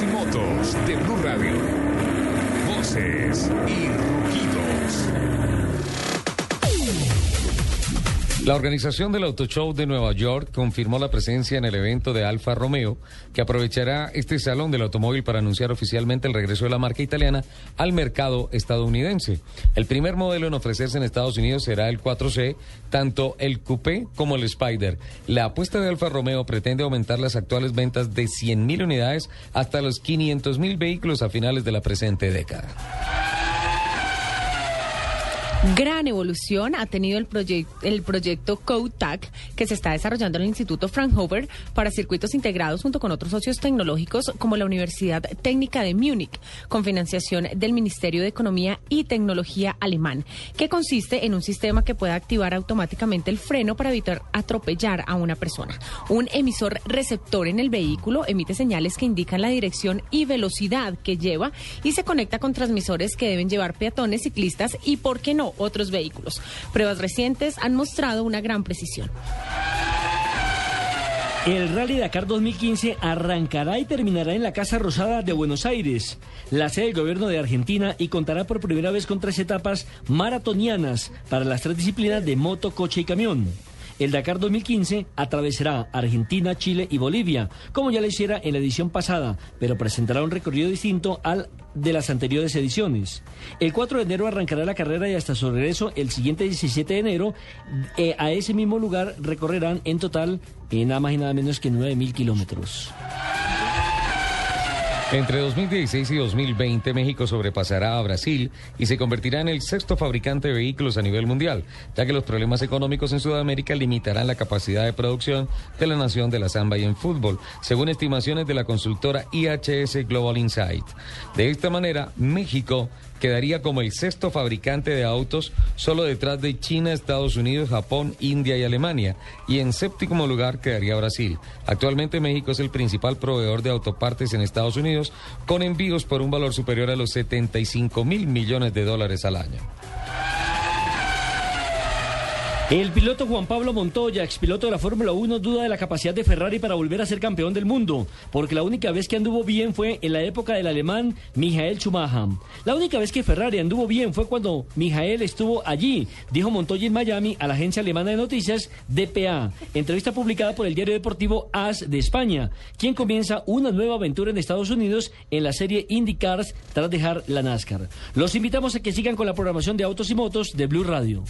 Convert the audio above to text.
Y motos de Blue Radio. Voces y rugidos. La organización del Auto Show de Nueva York confirmó la presencia en el evento de Alfa Romeo, que aprovechará este salón del automóvil para anunciar oficialmente el regreso de la marca italiana al mercado estadounidense. El primer modelo en ofrecerse en Estados Unidos será el 4C, tanto el Coupé como el Spider. La apuesta de Alfa Romeo pretende aumentar las actuales ventas de 100.000 unidades hasta los 500.000 vehículos a finales de la presente década. Gran evolución ha tenido el, el proyecto CodeTAC que se está desarrollando en el Instituto Fraunhofer para circuitos integrados junto con otros socios tecnológicos como la Universidad Técnica de Múnich, con financiación del Ministerio de Economía y Tecnología alemán, que consiste en un sistema que pueda activar automáticamente el freno para evitar atropellar a una persona. Un emisor receptor en el vehículo emite señales que indican la dirección y velocidad que lleva y se conecta con transmisores que deben llevar peatones, ciclistas y, ¿por qué no?, otros vehículos. Pruebas recientes han mostrado una gran precisión. El Rally Dakar 2015 arrancará y terminará en la Casa Rosada de Buenos Aires, la sede del gobierno de Argentina, y contará por primera vez con tres etapas maratonianas para las tres disciplinas de moto, coche y camión. El Dakar 2015 atravesará Argentina, Chile y Bolivia, como ya lo hiciera en la edición pasada, pero presentará un recorrido distinto al de las anteriores ediciones. El 4 de enero arrancará la carrera y hasta su regreso el siguiente 17 de enero eh, a ese mismo lugar recorrerán en total nada más y nada menos que 9.000 kilómetros. Entre 2016 y 2020, México sobrepasará a Brasil y se convertirá en el sexto fabricante de vehículos a nivel mundial, ya que los problemas económicos en Sudamérica limitarán la capacidad de producción de la nación de la samba y en fútbol, según estimaciones de la consultora IHS Global Insight. De esta manera, México quedaría como el sexto fabricante de autos, solo detrás de China, Estados Unidos, Japón, India y Alemania, y en séptimo lugar quedaría Brasil. Actualmente México es el principal proveedor de autopartes en Estados Unidos, con envíos por un valor superior a los 75 mil millones de dólares al año. El piloto Juan Pablo Montoya, expiloto de la Fórmula 1, duda de la capacidad de Ferrari para volver a ser campeón del mundo, porque la única vez que anduvo bien fue en la época del alemán Michael Schumacher. La única vez que Ferrari anduvo bien fue cuando Michael estuvo allí, dijo Montoya en Miami a la agencia alemana de noticias DPA, entrevista publicada por el diario deportivo AS de España, quien comienza una nueva aventura en Estados Unidos en la serie IndyCars tras dejar la NASCAR. Los invitamos a que sigan con la programación de autos y motos de Blue Radio.